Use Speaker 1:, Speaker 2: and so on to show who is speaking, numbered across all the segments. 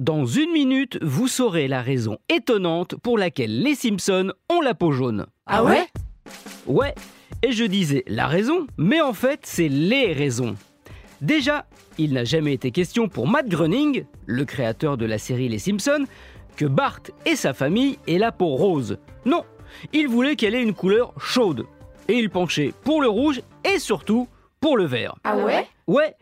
Speaker 1: Dans une minute, vous saurez la raison étonnante pour laquelle les Simpsons ont la peau jaune.
Speaker 2: Ah ouais?
Speaker 1: Ouais, et je disais la raison, mais en fait, c'est les raisons. Déjà, il n'a jamais été question pour Matt Groening, le créateur de la série Les Simpsons, que Bart et sa famille aient la peau rose. Non, il voulait qu'elle ait une couleur chaude. Et il penchait pour le rouge et surtout pour le vert.
Speaker 2: Ah ouais?
Speaker 1: Ouais,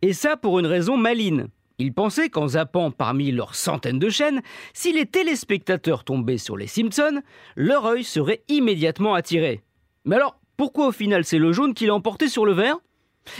Speaker 1: et ça pour une raison maline. Il pensait qu'en zappant parmi leurs centaines de chaînes, si les téléspectateurs tombaient sur les Simpsons, leur œil serait immédiatement attiré. Mais alors, pourquoi au final c'est le jaune qui l'a emporté sur le vert?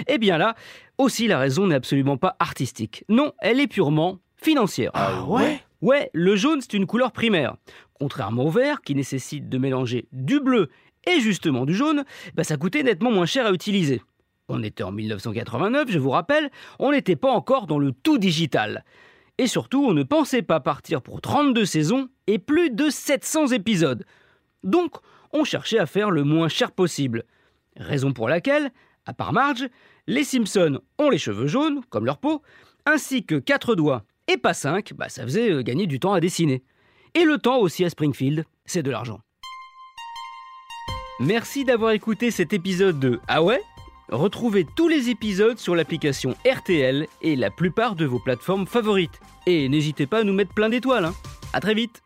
Speaker 1: Eh bien là, aussi la raison n'est absolument pas artistique. Non, elle est purement financière.
Speaker 2: Ah ouais
Speaker 1: Ouais, le jaune c'est une couleur primaire. Contrairement au vert, qui nécessite de mélanger du bleu et justement du jaune, bah ça coûtait nettement moins cher à utiliser. On était en 1989, je vous rappelle, on n'était pas encore dans le tout digital. Et surtout, on ne pensait pas partir pour 32 saisons et plus de 700 épisodes. Donc, on cherchait à faire le moins cher possible. Raison pour laquelle, à part Marge, les Simpsons ont les cheveux jaunes, comme leur peau, ainsi que 4 doigts et pas 5, bah ça faisait euh, gagner du temps à dessiner. Et le temps aussi à Springfield, c'est de l'argent. Merci d'avoir écouté cet épisode de Ah ouais? Retrouvez tous les épisodes sur l'application RTL et la plupart de vos plateformes favorites. Et n'hésitez pas à nous mettre plein d'étoiles. Hein. À très vite